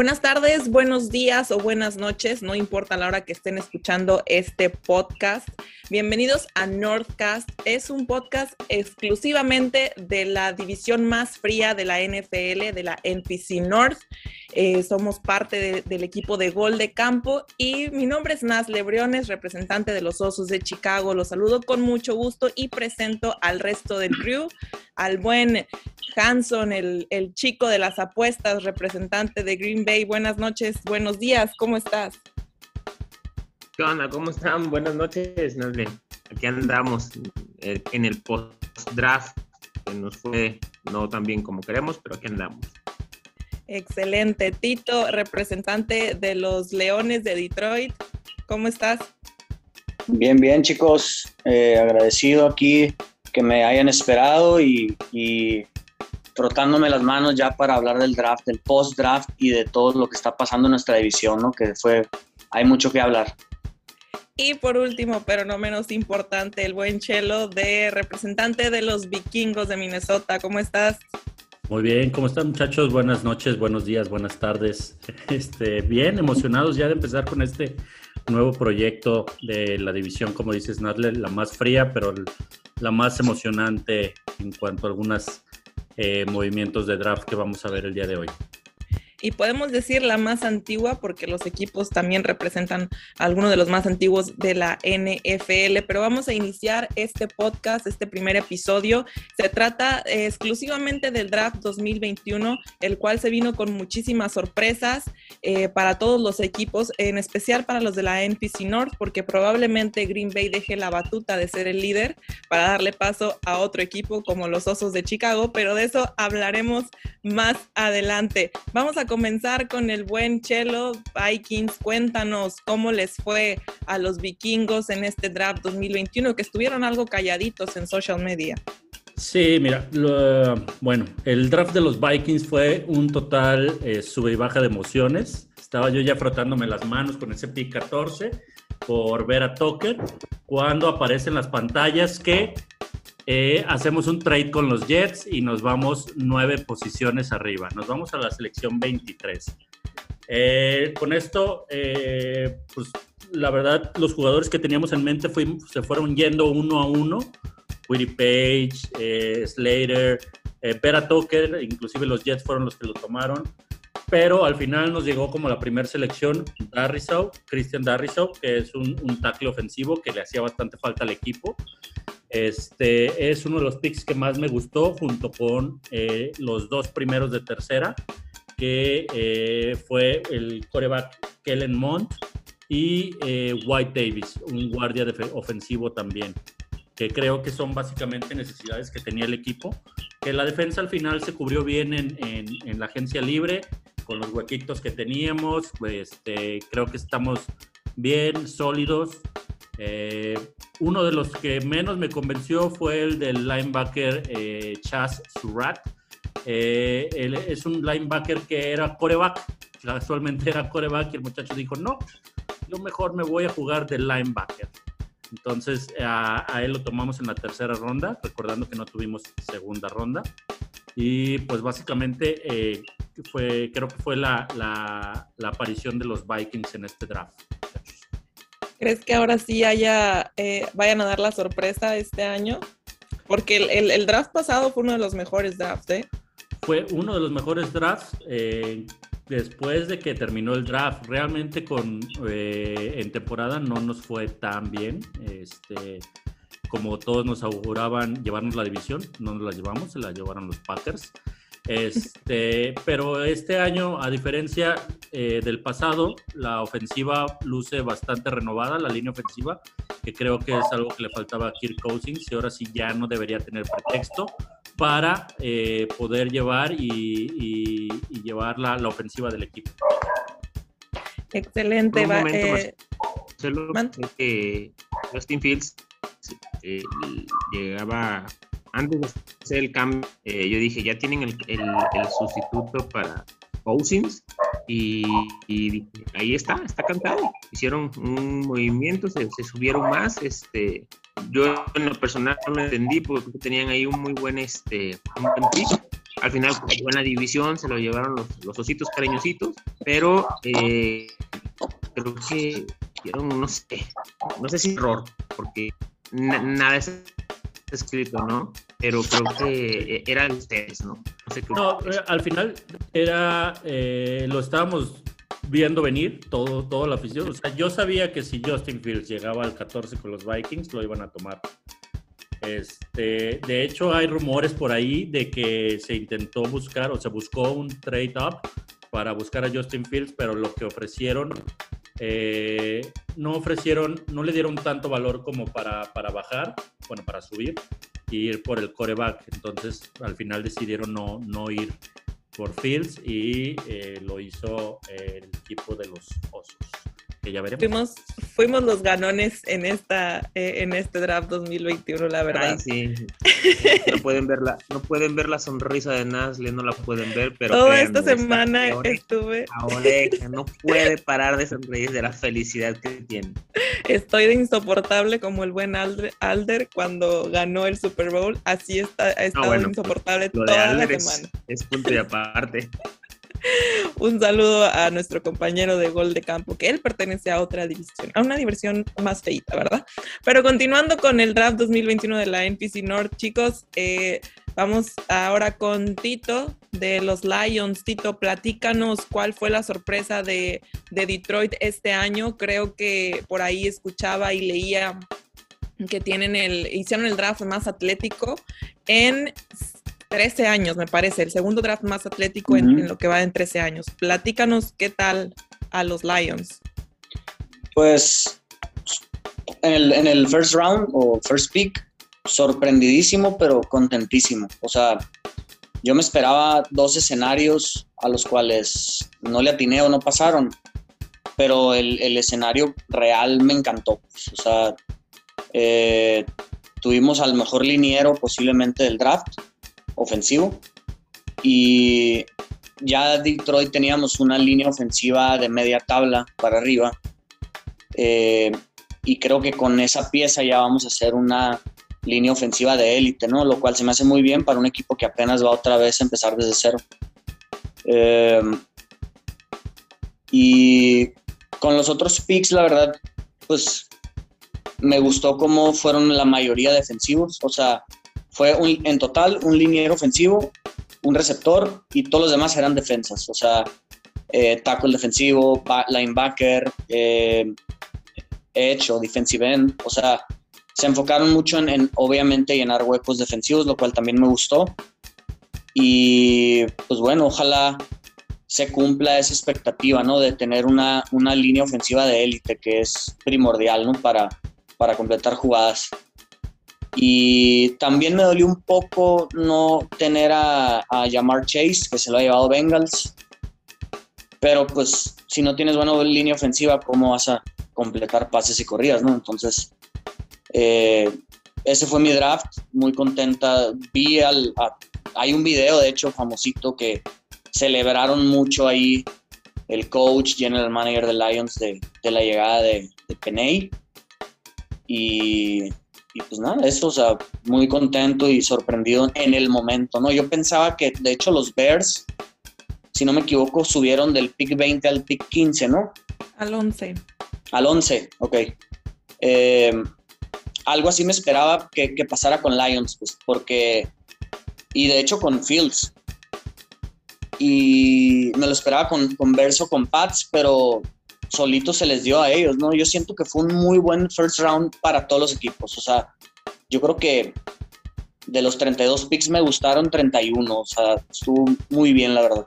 Buenas tardes, buenos días o buenas noches, no importa la hora que estén escuchando este podcast. Bienvenidos a Northcast. Es un podcast exclusivamente de la división más fría de la NFL, de la NPC North. Eh, somos parte del equipo de gol de campo y mi nombre es Nas Lebriones, representante de los Osos de Chicago. Los saludo con mucho gusto y presento al resto del crew, al buen Hanson, el, el chico de las apuestas, representante de Green Bay. Buenas noches, buenos días, ¿cómo estás? ¿Qué onda? ¿Cómo están? Buenas noches, Nasle. Aquí andamos eh, en el post-draft, que nos fue no tan bien como queremos, pero aquí andamos. Excelente. Tito, representante de los Leones de Detroit, ¿cómo estás? Bien, bien, chicos. Eh, agradecido aquí que me hayan esperado y, y frotándome las manos ya para hablar del draft, del post-draft y de todo lo que está pasando en nuestra división, ¿no? Que fue, hay mucho que hablar. Y por último, pero no menos importante, el buen Chelo de representante de los vikingos de Minnesota. ¿Cómo estás? Muy bien, ¿cómo están muchachos? Buenas noches, buenos días, buenas tardes. Este, bien, emocionados ya de empezar con este nuevo proyecto de la división, como dices, Nadler, la más fría, pero la más emocionante en cuanto a algunas eh, movimientos de draft que vamos a ver el día de hoy y podemos decir la más antigua porque los equipos también representan algunos de los más antiguos de la NFL, pero vamos a iniciar este podcast, este primer episodio. Se trata eh, exclusivamente del draft 2021, el cual se vino con muchísimas sorpresas eh, para todos los equipos, en especial para los de la NPC North, porque probablemente Green Bay deje la batuta de ser el líder para darle paso a otro equipo como los Osos de Chicago, pero de eso hablaremos más adelante. Vamos a comenzar con el buen Chelo Vikings. Cuéntanos cómo les fue a los vikingos en este draft 2021, que estuvieron algo calladitos en social media. Sí, mira, bueno, el draft de los Vikings fue un total eh, sube y baja de emociones. Estaba yo ya frotándome las manos con ese pick 14 por ver a Tucker cuando aparecen las pantallas que eh, hacemos un trade con los Jets y nos vamos nueve posiciones arriba. Nos vamos a la selección 23. Eh, con esto, eh, pues la verdad, los jugadores que teníamos en mente se fueron yendo uno a uno. Willie Page, Slater, Pera Tucker, inclusive los Jets fueron los que lo tomaron. Pero al final nos llegó como la primera selección Darrisaw, Christian Darrisaw, que es un, un tackle ofensivo que le hacía bastante falta al equipo. Este es uno de los picks que más me gustó, junto con eh, los dos primeros de tercera, que eh, fue el coreback Kellen Mont y eh, White Davis, un guardia ofensivo también, que creo que son básicamente necesidades que tenía el equipo. Que la defensa al final se cubrió bien en, en, la agencia libre, con los huequitos que teníamos. Pues, este, creo que estamos bien, sólidos. Eh, uno de los que menos me convenció fue el del linebacker eh, Chas Surratt. Eh, él es un linebacker que era coreback, casualmente era coreback y el muchacho dijo, no, yo mejor me voy a jugar de linebacker. Entonces a, él lo tomamos en la tercera ronda, recordando que no tuvimos segunda ronda. Y pues básicamente fue, creo que fue la, la aparición de los Vikings en este draft. ¿Crees que ahora sí haya, eh, vayan a dar la sorpresa este año? Porque el, draft pasado fue uno de los mejores drafts, ¿eh? Fue uno de los mejores drafts eh, después de que terminó el draft. Realmente con, eh, en temporada no nos fue tan bien. Este, como todos nos auguraban llevarnos la división, no nos la llevamos, se la llevaron los Packers. Este, pero este año, a diferencia eh, del pasado, la ofensiva luce bastante renovada, la línea ofensiva, que creo que es algo que le faltaba a Kirk Cousins y ahora sí ya no debería tener pretexto para eh, poder llevar y, llevar la, ofensiva del equipo. Excelente. Va, eh, que Justin Fields llegaba antes de hacer el cambio, eh, yo dije, ya tienen el, sustituto para Cousins y, ahí está, está cantado. Hicieron un movimiento, se, subieron más. Este, yo en lo personal no lo entendí porque tenían ahí un muy buen, este, un al final en la división, se lo llevaron los, los ositos cariñositos, pero eh, creo que no sé, no sé si error, porque nada es escrito, ¿no? Pero creo que eran ustedes, ¿no? No, eh, al final era, eh, lo estábamos viendo venir todo, toda la afición. O sea, yo sabía que si Justin Fields llegaba al 14 con los Vikings, lo iban a tomar. Este, de hecho, hay rumores por ahí de que se intentó buscar o se buscó un trade up para buscar a Justin Fields, pero lo que ofrecieron eh, no ofrecieron, no le dieron tanto valor como para, para bajar, bueno, para subir y ir por el coreback. Entonces, al final decidieron no, no ir por Fields y eh, lo hizo el equipo de los Osos que ya veremos. Fuimos, fuimos los ganones en esta eh, en este draft 2021, la verdad. sí. No pueden ver la, no pueden ver la sonrisa de Nasle, no la pueden ver, pero toda esta semana estuve. Ahora no puede parar de sonreír de la felicidad que tiene. Estoy de insoportable como el buen Alder, cuando ganó el Super Bowl. Así está, ha estado insoportable toda la semana. Es, es punto y aparte. Un saludo a nuestro compañero de gol de campo, que él pertenece a otra división, a una diversión más feita, ¿verdad? Pero continuando con el draft 2021 de la NPC North, chicos, eh, vamos ahora con Tito de los Lions. Tito, platícanos cuál fue la sorpresa de, de Detroit este año. Creo que por ahí escuchaba y leía que tienen el, hicieron el draft más atlético en 13 años, me parece, el segundo draft más atlético en, lo que va en 13 años. Platícanos qué tal a los Lions. Pues en el, first round o first pick, sorprendidísimo, pero contentísimo. O sea, yo me esperaba dos escenarios a los cuales no le atiné o no pasaron, pero el, escenario real me encantó. O sea, eh, tuvimos al mejor liniero posiblemente del draft ofensivo. Y ya Detroit teníamos una línea ofensiva de media tabla para arriba. Eh, y creo que con esa pieza ya vamos a hacer una línea ofensiva de élite, ¿no? Lo cual se me hace muy bien para un equipo que apenas va otra vez a empezar desde cero. Eh, y con los otros picks, la verdad, pues me gustó cómo fueron la mayoría defensivos. O sea, fue en total un liniero ofensivo, un receptor y todos los demás eran defensas. O sea, eh, tackle defensivo, linebacker, eh, edge o. O sea, se enfocaron mucho en, obviamente llenar huecos defensivos, lo cual también me gustó. Y pues bueno, ojalá se cumpla esa expectativa, ¿no? De tener una, una línea ofensiva de élite, que es primordial, ¿no? Para, para completar jugadas. Y también me dolió un poco no tener a, a Jamar Chase, que se lo ha llevado Bengals. Pero pues si no tienes buena línea ofensiva, ¿cómo vas a completar pases y corridas, no? Entonces, eh, ese fue mi draft, muy contenta. Vi al... hay un video, de hecho, famosito que celebraron mucho ahí el coach, general manager de Lions de, de la llegada de, de Peney. Y y pues nada, eso, o sea, muy contento y sorprendido en el momento, ¿no? Yo pensaba que, de hecho, los Bears, si no me equivoco, subieron del pick 20 al pick 15, ¿no? Al 11. Al 11, ok. Eh, algo así me esperaba que, pasara con Lions, pues, porque, y de hecho con Fields. Y me lo esperaba con, con Verso, con Pats, pero solito se les dio a ellos, ¿no? Yo siento que fue un muy buen first round para todos los equipos. O sea, yo creo que de los 32 picks me gustaron 31. O sea, estuvo muy bien, la verdad.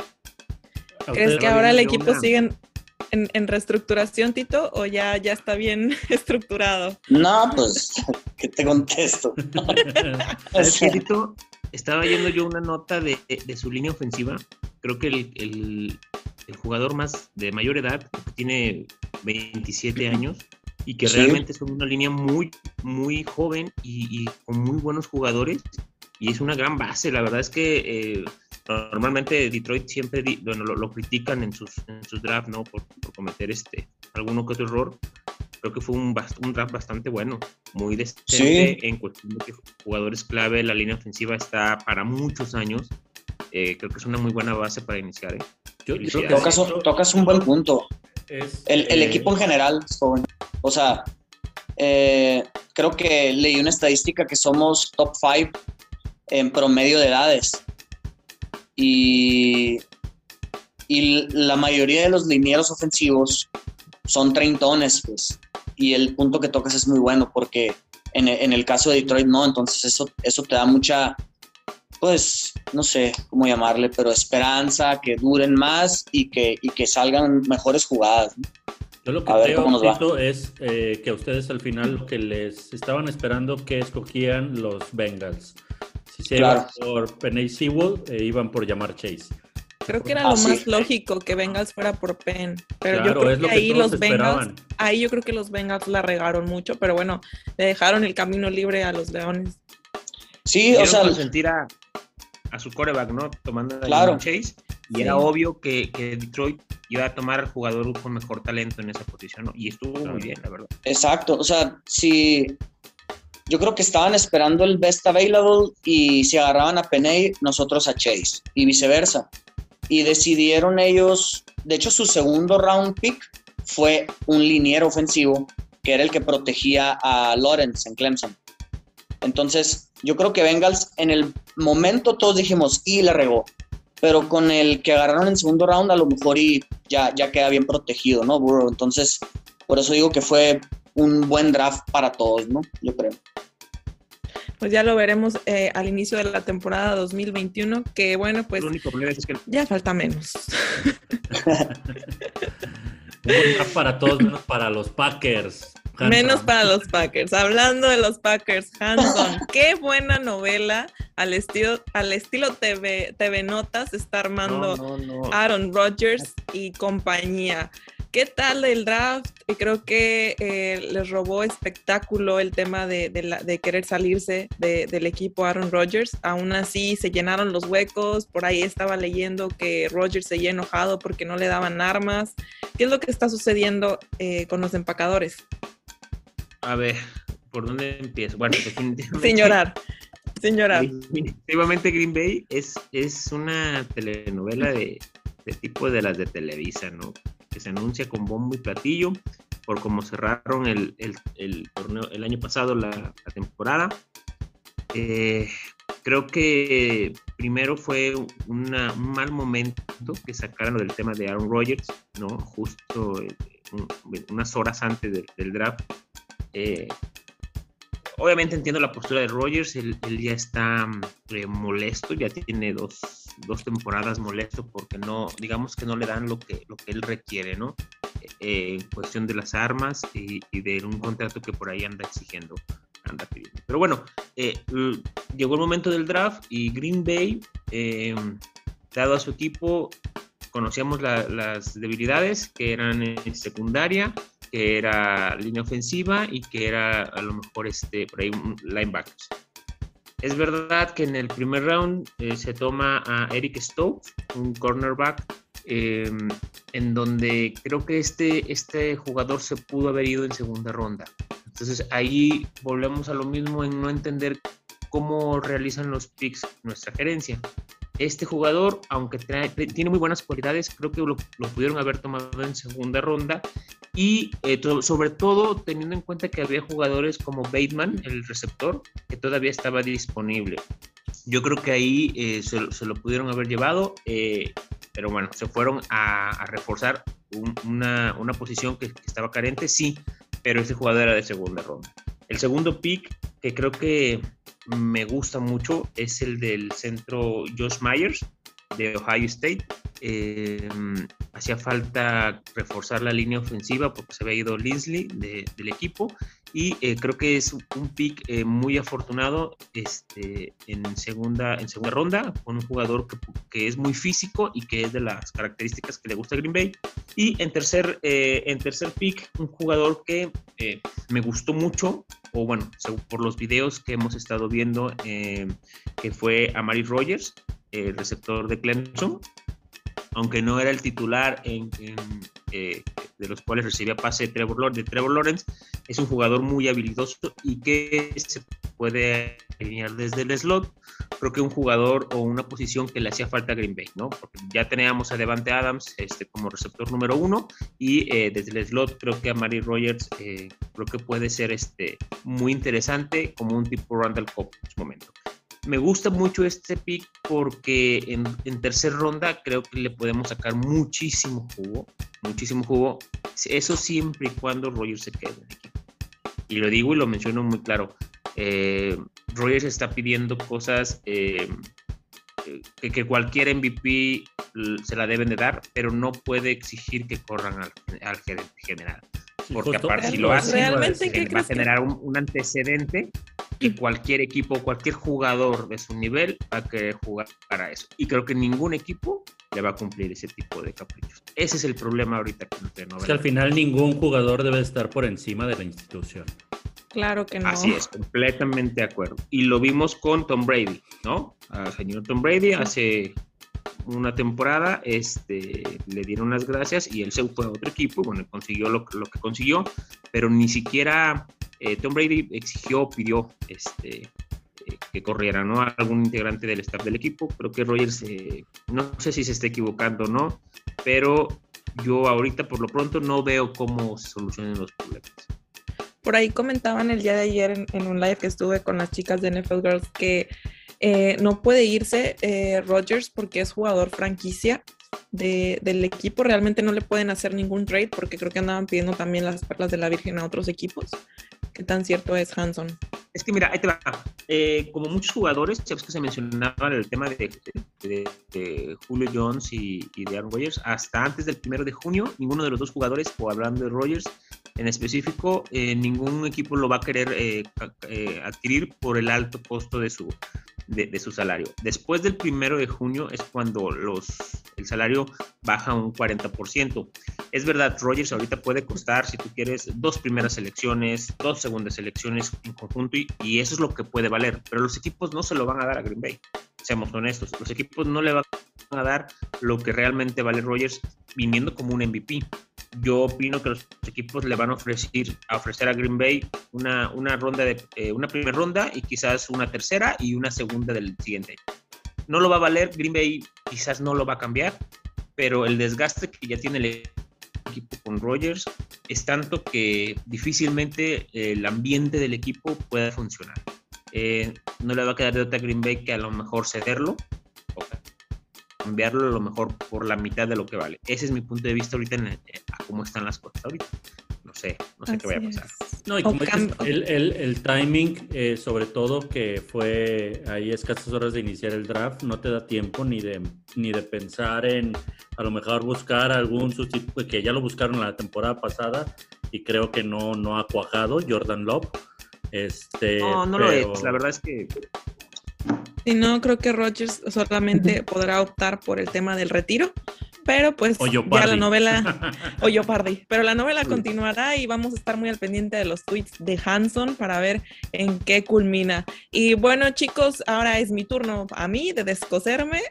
¿Crees que ahora el equipo sigue en, reestructuración, Tito, o ya, ya está bien estructurado? No, pues, ¿qué te contesto? Tito, estaba yendo yo una nota de, su línea ofensiva. Creo que el el jugador más de mayor edad, que tiene 27 años, y que realmente es una línea muy, muy joven y, con muy buenos jugadores. Y es una gran base. La verdad es que eh, normalmente Detroit siempre bueno, lo, critican en sus, en sus drafts, ¿no? Por, cometer este, alguno que otro error. Creo que fue un, un draft bastante bueno, muy decente en cuestión de que jugadores clave. La línea ofensiva está para muchos años eh, creo que es una muy buena base para iniciar. ¿eh? Yo, tocas, un, tocas, un buen punto. el, el equipo en general O sea, creo que leí una estadística que somos top 5 en promedio de edades. Y, y la mayoría de los linieros ofensivos son treintones, pues. Y el punto que tocas es muy bueno porque en, en, el caso de Detroit no, entonces eso, eso te da mucha, pues, no sé cómo llamarle, pero esperanza, que duren más y que, y que salgan mejores jugadas. Yo lo que creo, es eh, que a ustedes al final lo que les estaban esperando que escogían los Bengals. Si se iban por Penny Sewell, eh, iban por llamar Chase. Creo que era lo más lógico que Bengals fuera por Penn. Pero yo creo que ahí los Bengals, ahí yo creo que los Bengals la regaron mucho, pero bueno, le dejaron el camino libre a los Leones. Sí, o sea, sentir a, a su coreback, ¿no? Tomando claro. Chase. Y era obvio que, que, Detroit iba a tomar al jugador con mejor talento en esa posición, ¿no? Y estuvo muy bien, la verdad. Exacto, o sea, si yo creo que estaban esperando el best available y si agarraban a Peney, nosotros a Chase y viceversa. Y decidieron ellos, de hecho su segundo round pick fue un liniero ofensivo que era el que protegía a Lawrence en Clemson. Entonces, yo creo que Bengals en el momento todos dijimos, y la regó. Pero con el que agarraron en segundo round, a lo mejor y ya, ya queda bien protegido, ¿no, Burrow? Entonces, por eso digo que fue un buen draft para todos, ¿no? Yo creo. Pues ya lo veremos eh, al inicio de la temporada 2021, que bueno, pues ya falta menos. un buen draft para todos, menos para los Packers. Menos para los Packers. Hablando de los Packers, Hanson, qué buena novela al estilo, al estilo TV, TV Notas está armando Aaron Rodgers y compañía. ¿Qué tal el draft? Creo que eh, les robó espectáculo el tema de, de, querer salirse del equipo Aaron Rodgers. Aún así se llenaron los huecos. Por ahí estaba leyendo que Rodgers se enojado porque no le daban armas. ¿Qué es lo que está sucediendo eh, con los empacadores? A ver, ¿por dónde empiezo? Bueno, definitivamente. Sin llorar. Sin llorar. Definitivamente Green Bay es, es una telenovela de, tipo de las de Televisa, ¿no? Que se anuncia con bombo y platillo por cómo cerraron el, torneo el año pasado, la, temporada. Eh, creo que primero fue un mal momento que sacaron del tema de Aaron Rodgers, ¿no? Justo eh, unas horas antes del draft eh, obviamente entiendo la postura de Rogers, él, ya está eh, molesto, ya tiene dos, temporadas molesto porque no, digamos que no le dan lo que, lo que él requiere, ¿no? Eh, en cuestión de las armas y, de un contrato que por ahí anda exigiendo, anda pidiendo. Pero bueno, llegó el momento del draft y Green Bay, dado a su equipo, conocíamos las debilidades que eran en secundaria, que era línea ofensiva y que era a lo mejor este, por ahí linebackers. Es verdad que en el primer round eh, se toma a Eric Stokes, un cornerback, em, en donde creo que este, este jugador se pudo haber ido en segunda ronda. Entonces ahí volvemos a lo mismo en no entender cómo realizan los picks nuestra gerencia. Este jugador, aunque tiene muy buenas cualidades, creo que lo, pudieron haber tomado en segunda ronda y eh, sobre todo teniendo en cuenta que había jugadores como Bateman, el receptor, que todavía estaba disponible. Yo creo que ahí eh, se, lo pudieron haber llevado, eh, pero bueno, se fueron a, reforzar una, una, posición que, estaba carente, sí, pero ese jugador era de segunda ronda. El segundo pick, que creo que me gusta mucho, es el del centro Josh Myers de Ohio State. hacía falta reforzar la línea ofensiva porque se había ido Linsley del equipo y eh, creo que es un pick eh, muy afortunado este, en, segunda, en segunda ronda con un jugador que, que, es muy físico y que es de las características que le gusta a Green Bay. Y en tercer, eh, en tercer pick, un jugador que me gustó mucho, o bueno, por los videos que hemos estado viendo, que fue Amari Rogers, el receptor de Clemson aunque no era el titular en, eh, de los cuales recibía pase Trevor, de Trevor Lawrence, es un jugador muy habilidoso y que se puede alinear desde el slot. Creo que un jugador o una posición que le hacía falta a Green Bay, ¿no? Porque ya teníamos a Devante Adams este, como receptor número uno y eh, desde el slot creo que a Mary Rogers eh, creo que puede ser este, muy interesante como un tipo Randall Cobb en su momento. Me gusta mucho este pick porque en, en tercer ronda creo que le podemos sacar muchísimo jugo, muchísimo jugo. Eso siempre y cuando Rogers se quede. Y lo digo y lo menciono muy claro. Eh, Rogers está pidiendo cosas eh, que, cualquier MVP se la deben de dar, pero no puede exigir que corran al, general. Porque aparte si lo hace, va a generar un, un antecedente que cualquier equipo, cualquier jugador de su nivel va a querer jugar para eso. Y creo que ningún equipo le va a cumplir ese tipo de caprichos. Ese es el problema ahorita que no Es que al final ningún jugador debe estar por encima de la institución. Claro que no. Así es, completamente de acuerdo. Y lo vimos con Tom Brady, ¿no? Al señor Tom Brady hace una temporada este, le dieron las gracias y él se fue a otro equipo, bueno, consiguió lo, que consiguió, pero ni siquiera eh, Tom Brady exigió, pidió este, eh, que corriera ¿no? algún integrante del staff del equipo. Creo que Rogers, eh, no sé si se está equivocando o no, pero yo ahorita por lo pronto no veo cómo se solucionen los problemas. Por ahí comentaban el día de ayer en un live que estuve con las chicas de NFL Girls que eh, no puede irse eh, Rogers porque es jugador franquicia de, del equipo. Realmente no le pueden hacer ningún trade porque creo que andaban pidiendo también las perlas de la Virgen a otros equipos. ¿Qué tan cierto es Hanson? Es que mira, ahí te va. Eh, como muchos jugadores, sabes que se mencionaba el tema de, Julio Jones y, de Aaron Rodgers, hasta antes del primero de junio, ninguno de los dos jugadores, o hablando de Rodgers en específico, eh, ningún equipo lo va a querer adquirir por el alto costo de su, de, su salario. Después del primero de junio es cuando los, el salario baja un 40%. Es verdad, Rogers ahorita puede costar, si tú quieres, dos primeras selecciones, dos segundas selecciones en conjunto y, y, eso es lo que puede valer, pero los equipos no se lo van a dar a Green Bay. Seamos honestos, los equipos no le van a dar lo que realmente vale Rogers viniendo como un MVP. Yo opino que los equipos le van a ofrecer a, ofrecer a Green Bay una, una ronda de eh, una primera ronda y quizás una tercera y una segunda del siguiente. No lo va a valer, Green Bay quizás no lo va a cambiar, pero el desgaste que ya tiene el equipo con Rogers es tanto que difícilmente el ambiente del equipo pueda funcionar. Eh, no le va a quedar de otra Green Bay que a lo mejor cederlo o cambiarlo a lo mejor por la mitad de lo que vale. Ese es mi punto de vista ahorita en, en, a cómo están las cosas ahorita. No sé, no sé Así qué vaya a pasar. Es. No, y como dices, el, el, el, timing, eh, sobre todo que fue ahí escasas horas de iniciar el draft, no te da tiempo ni de, ni de pensar en a lo mejor buscar algún sustituto, que ya lo buscaron la temporada pasada y creo que no, no ha cuajado, Jordan Love. Este, no, no pero... lo es. La verdad es que Sí, no, creo que Rogers solamente podrá optar por el tema del retiro, pero pues ya la novela, o Yopardi, pero la novela continuará y vamos a estar muy al pendiente de los tweets de Hanson para ver en qué culmina. Y bueno, chicos, ahora es mi turno a mí de descoserme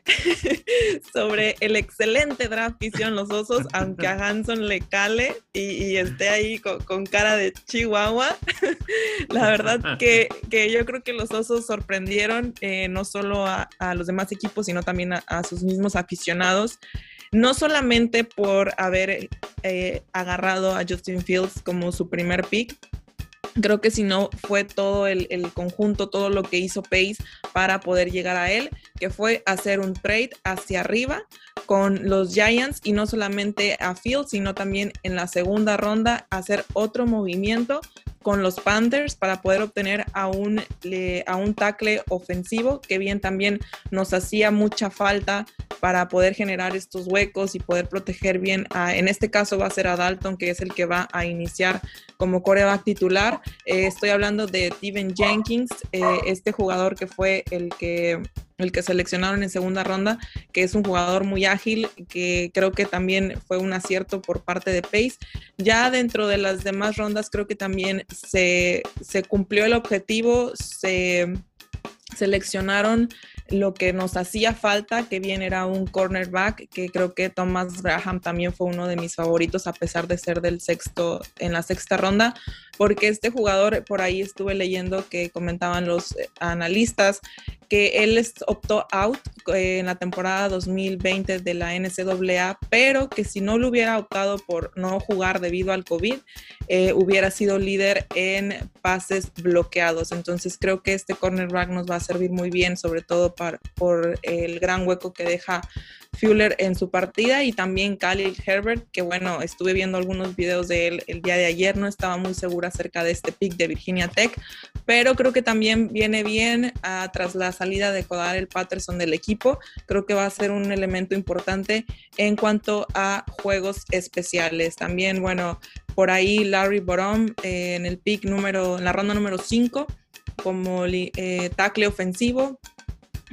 sobre el excelente draft que hicieron los osos, aunque a Hanson le cale y, y esté ahí con, con, cara de chihuahua. la verdad que, que, yo creo que los osos sorprendieron eh, no solo a, a, los demás equipos, sino también a, a sus mismos aficionados no solamente por haber eh, agarrado a Justin Fields como su primer pick, creo que si no fue todo el, el, conjunto, todo lo que hizo Pace para poder llegar a él, que fue hacer un trade hacia arriba con los Giants y no solamente a Fields, sino también en la segunda ronda hacer otro movimiento con los Panthers para poder obtener a un, a un tackle ofensivo que bien también nos hacía mucha falta para poder generar estos huecos y poder proteger bien a, en este caso va a ser a Dalton que es el que va a iniciar como coreback titular. Eh, estoy hablando de Steven Jenkins eh, este jugador que fue el que el que seleccionaron en segunda ronda, que es un jugador muy ágil, que creo que también fue un acierto por parte de Pace. Ya dentro de las demás rondas creo que también se, se cumplió el objetivo, se seleccionaron lo que nos hacía falta, que bien era un cornerback, que creo que Thomas Graham también fue uno de mis favoritos, a pesar de ser del sexto, en la sexta ronda, porque este jugador, por ahí estuve leyendo que comentaban los eh, analistas, que él optó out eh, en la temporada 2020 de la NCAA, pero que si no lo hubiera optado por no jugar debido al COVID, eh, hubiera sido líder en pases bloqueados. Entonces creo que este cornerback nos va a servir muy bien, sobre todo para, por el gran hueco que deja Fuller en su partida y también Khalil Herbert, que bueno, estuve viendo algunos videos de él el día de ayer, no estaba muy segura acerca de este pick de Virginia Tech, pero creo que también viene bien ah, tras la salida de el Patterson del equipo, creo que va a ser un elemento importante en cuanto a juegos especiales. También, bueno, por ahí Larry Borom eh, en el pick número, en la ronda número 5 como eh, tackle ofensivo,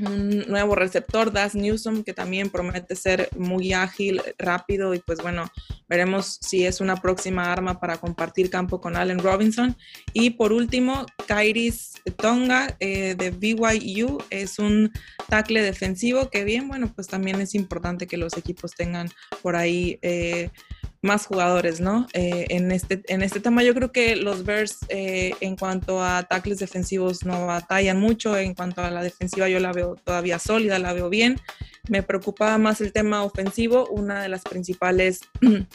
un nuevo receptor, Das Newsom, que también promete ser muy ágil, rápido y pues bueno, veremos si es una próxima arma para compartir campo con Allen Robinson. Y por último, Kairis Tonga eh, de BYU es un tackle defensivo que bien, bueno, pues también es importante que los equipos tengan por ahí. Eh, más jugadores, ¿no? Eh, en, este, en este tema yo creo que los Bears eh, en cuanto a tackles defensivos no batallan mucho, en cuanto a la defensiva yo la veo todavía sólida, la veo bien. Me preocupaba más el tema ofensivo, una de las principales...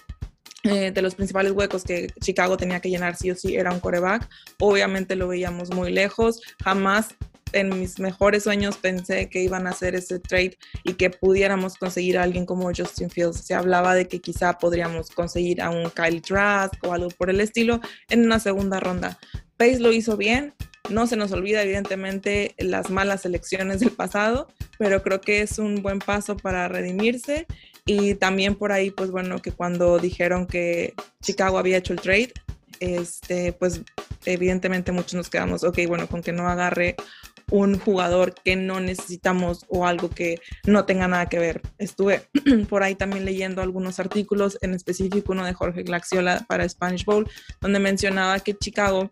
Eh, de los principales huecos que Chicago tenía que llenar sí o sí era un coreback. Obviamente lo veíamos muy lejos. Jamás en mis mejores sueños pensé que iban a hacer ese trade y que pudiéramos conseguir a alguien como Justin Fields. Se hablaba de que quizá podríamos conseguir a un Kyle Trask o algo por el estilo en una segunda ronda. Pace lo hizo bien, no se nos olvida evidentemente las malas elecciones del pasado, pero creo que es un buen paso para redimirse y también por ahí, pues bueno, que cuando dijeron que Chicago había hecho el trade, este, pues evidentemente muchos nos quedamos, ok, bueno, con que no agarre un jugador que no necesitamos o algo que no tenga nada que ver. Estuve por ahí también leyendo algunos artículos, en específico uno de Jorge Glaxiola para Spanish Bowl, donde mencionaba que Chicago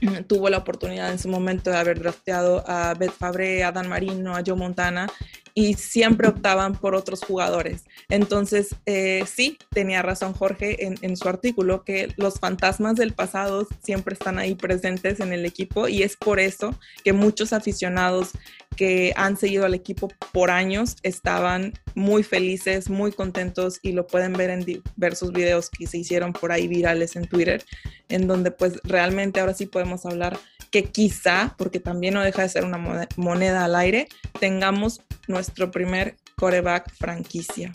tuvo la oportunidad en su momento de haber drafteado a Beth Fabre, a Dan Marino, a Joe Montana y siempre optaban por otros jugadores. Entonces, eh, sí, tenía razón Jorge en, en, su artículo que los fantasmas del pasado siempre están ahí presentes en el equipo y es por eso que muchos aficionados que han seguido al equipo por años estaban muy felices, muy contentos y lo pueden ver en diversos videos que se hicieron por ahí virales en Twitter, en donde pues realmente ahora sí podemos hablar que quizá, porque también no deja de ser una moneda al aire, tengamos nuestro primer coreback franquicia.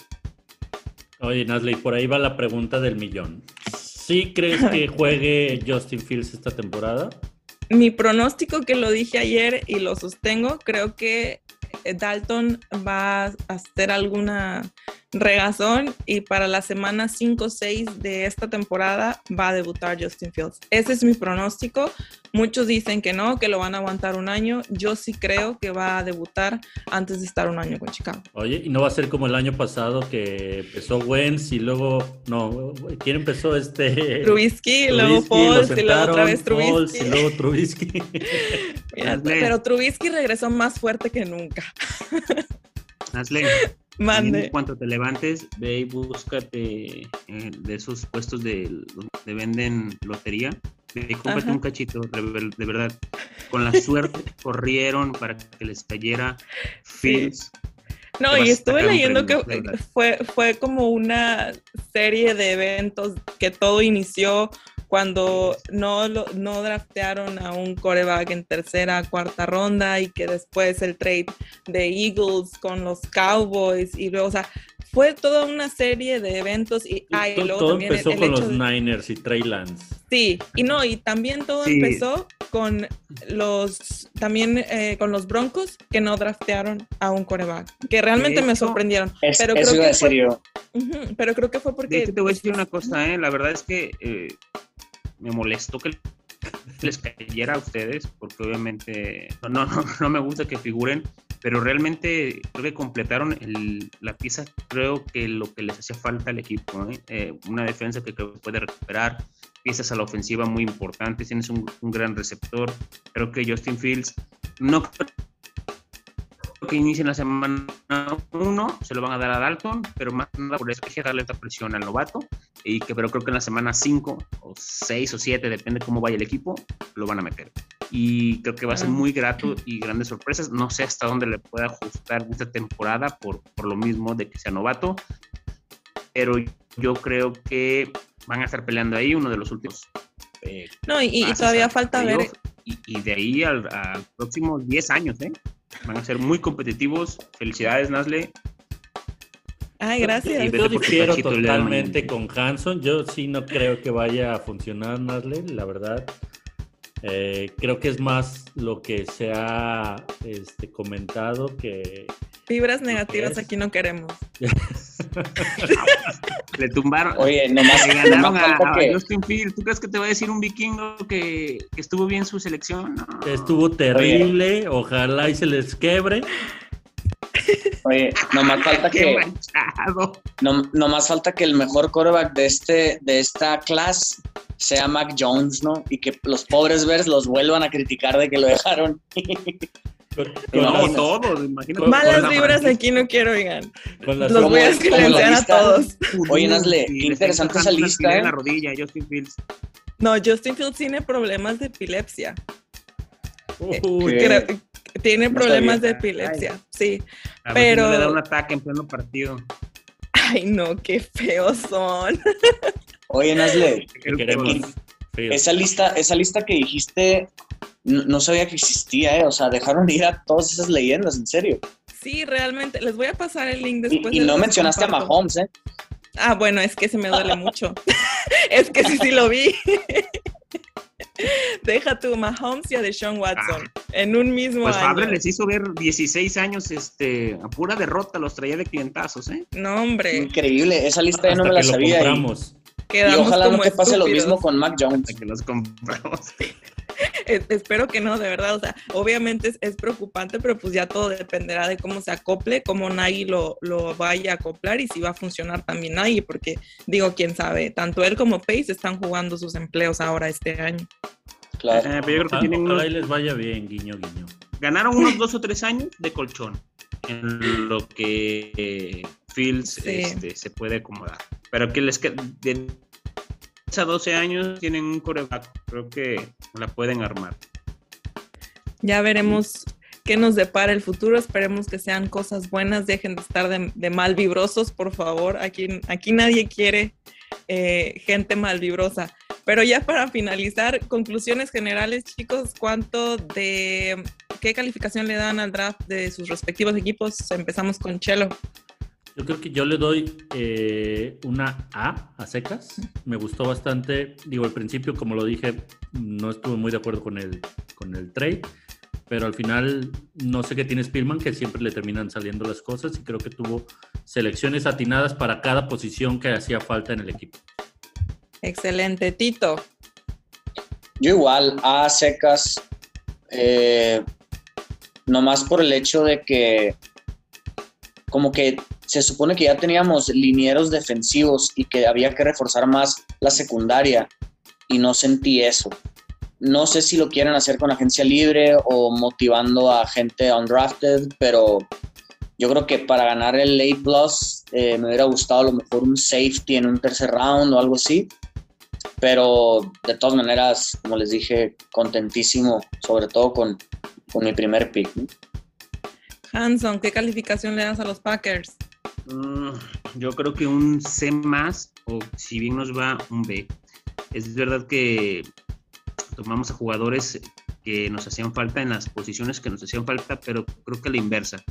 Oye, Nasley, por ahí va la pregunta del millón. ¿Sí crees que juegue Justin Fields esta temporada? Mi pronóstico que lo dije ayer y lo sostengo, creo que Dalton va a hacer alguna regazón y para la semana 5 o 6 de esta temporada va a debutar Justin Fields. Ese es mi pronóstico. Muchos dicen que no, que lo van a aguantar un año. Yo sí creo que va a debutar antes de estar un año con Chicago. Oye, ¿y no va a ser como el año pasado que empezó Wentz y luego, no, ¿quién empezó este? Trubisky, luego Foles y luego otra vez Trubisky. y luego Trubisky. pero Trubisky regresó más fuerte que nunca. Mande. En cuanto te levantes, ve y búscate eh, de esos puestos de donde venden lotería. Ve y cómprate un cachito, de, verdad. Con la suerte corrieron para que les cayera Fields. No, y estuve leyendo que fue, fue como una serie de eventos que todo inició cuando no, no draftearon a un coreback en tercera, cuarta ronda y que después el trade de Eagles con los Cowboys y luego, o sea, fue toda una serie de eventos y, todo, empezó con los Niners y Trey Lance. Sí, y no, y también todo empezó con los también eh, con los Broncos que no draftearon a un coreback, que realmente me sorprendieron. pero, creo que fue, pero creo que fue porque... te voy a decir una cosa, ¿eh? la verdad es que eh, me molestó que les cayera a ustedes, porque obviamente no, no, no me gusta que figuren, pero realmente creo que completaron la pieza, creo que lo que les hacía falta al equipo, ¿eh? Una defensa que creo puede recuperar, piezas a la ofensiva muy importantes, tienes un, un gran receptor, creo que Justin Fields no que inicie en la semana 1 se lo van a dar a Dalton, pero más nada por eso que darle esta presión al novato. Y que, pero creo que en la semana 5 o 6 o 7, depende cómo vaya el equipo, lo van a meter. Y creo que va a ser muy grato y grandes sorpresas. No sé hasta dónde le pueda ajustar esta temporada por, por lo mismo de que sea novato, pero yo creo que van a estar peleando ahí uno de los últimos. Eh, no, y, todavía falta ver. Y, de ahí al, al próximos 10 años, ¿eh? Van a ser muy competitivos. Felicidades, Nasle. Ay, gracias. Yo difiero totalmente con Hanson. Yo sí no creo que vaya a funcionar, Nasle, la verdad. Eh, creo que es más lo que se ha este, comentado que... Fibras negativas aquí no queremos. Le tumbaron. Oye, nomás, le ganaron a, Justin Field. ¿Tú crees que te va a decir un vikingo que, estuvo bien su selección? Estuvo terrible. Ojalá y se les quebre. Oye, nomás falta que. No, nomás falta que el mejor quarterback de este, de esta clase sea Mac Jones, ¿no? Y que los pobres Bears los vuelvan a criticar de que lo dejaron. Con, todos, imagínate. Malas vibras aquí no quiero, oigan. Los voy a silenciar a todos. Oye, Nazle, qué interesante esa lista. En la ¿eh? rodilla, Justin Fields. No, Justin Fields tiene problemas de epilepsia. Uy, tiene problemas de epilepsia, sí. A pero. le da un ataque en pleno partido. Ay, no, qué feos son. Oye, Nazle, esa lista, esa lista que dijiste, no, sabía que existía, ¿eh? O sea, dejaron ir a todas esas leyendas, en serio. Sí, realmente. Les voy a pasar el link después. Y, no mencionaste a Mahomes, ¿eh? Ah, bueno, es que se me duele mucho. es que sí, sí lo vi. Deja tu Mahomes y a Deshaun Watson ah. en un mismo pues año. Pues les hizo ver 16 años este, a pura derrota, los traía de clientazos, ¿eh? No, hombre. Increíble, esa lista ya no me la sabía. Y, y, ojalá no te pase lo mismo con Mac Jones. Que los compramos. Espero que no, de verdad. O sea, obviamente es, preocupante, pero pues ya todo dependerá de cómo se acople, cómo Nagy lo, lo vaya a acoplar y si va a funcionar también Nagy, porque digo, quién sabe, tanto él como Pace están jugando sus empleos ahora este año. Claro. Eh, pero yo creo que tienen unos... les vaya bien, guiño, guiño. Ganaron unos dos o tres años de colchón, en lo que eh, Fields este, se puede acomodar. Pero que les queda a 12 años tienen un coreback, creo que la pueden armar. Ya veremos qué nos depara el futuro. Esperemos que sean cosas buenas. Dejen de estar de, mal vibrosos, por favor. Aquí, aquí nadie quiere eh, gente mal vibrosa. Pero ya para finalizar, conclusiones generales, chicos, ¿cuánto de qué calificación le dan al draft de sus respectivos equipos? Empezamos con Chelo. Yo creo que yo le doy eh, una A a secas. Me gustó bastante. Digo, al principio, como lo dije, no estuve muy de acuerdo con el, con el trade. Pero al final, no sé qué tiene Spielman, que siempre le terminan saliendo las cosas. Y creo que tuvo selecciones atinadas para cada posición que hacía falta en el equipo. Excelente. Tito. Yo igual, A secas. Eh, nomás por el hecho de que como que se supone que ya teníamos linieros defensivos y que había que reforzar más la secundaria y no sentí eso. No sé si lo quieren hacer con agencia libre o motivando a gente undrafted, pero yo creo que para ganar el late plus eh, me hubiera gustado a lo mejor un safety en un tercer round o algo así. Pero de todas maneras, como les dije, contentísimo, sobre todo con, con mi primer pick. Hanson, ¿qué calificación le das a los Packers? Mm, yo creo que un C más, o si bien nos va, un B. Es verdad que tomamos a jugadores que nos hacían falta en las posiciones que nos hacían falta, pero creo que la inversa.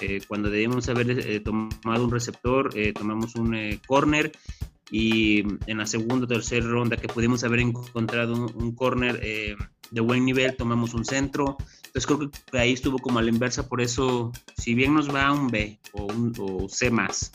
Eh, cuando debíamos haber eh, tomado un receptor, eh, tomamos un corner y en la segunda o tercera ronda que pudimos haber encontrado un, un corner de buen nivel, tomamos un centro. Entonces creo que ahí estuvo como a la inversa, por eso, si bien nos va un B o un C más.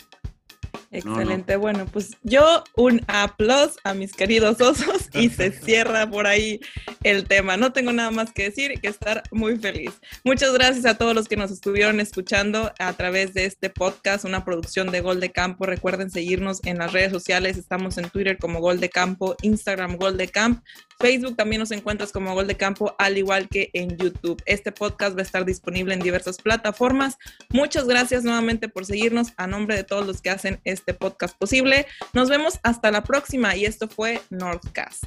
Excelente, bueno, pues yo un aplauso a mis queridos osos y se cierra por ahí el tema. No tengo nada más que decir que estar muy feliz. Muchas gracias a todos los que nos estuvieron escuchando a través de este podcast, una producción de Gol de Campo. Recuerden seguirnos en las redes sociales, estamos en Twitter como Gol de Campo, Instagram Gol de Camp, Facebook también nos encuentras como Gol de Campo, al igual que en YouTube. Este podcast va a estar disponible en diversas plataformas. Muchas gracias nuevamente por seguirnos a nombre de todos los que hacen este podcast posible. Nos vemos hasta la próxima y esto fue Northcast.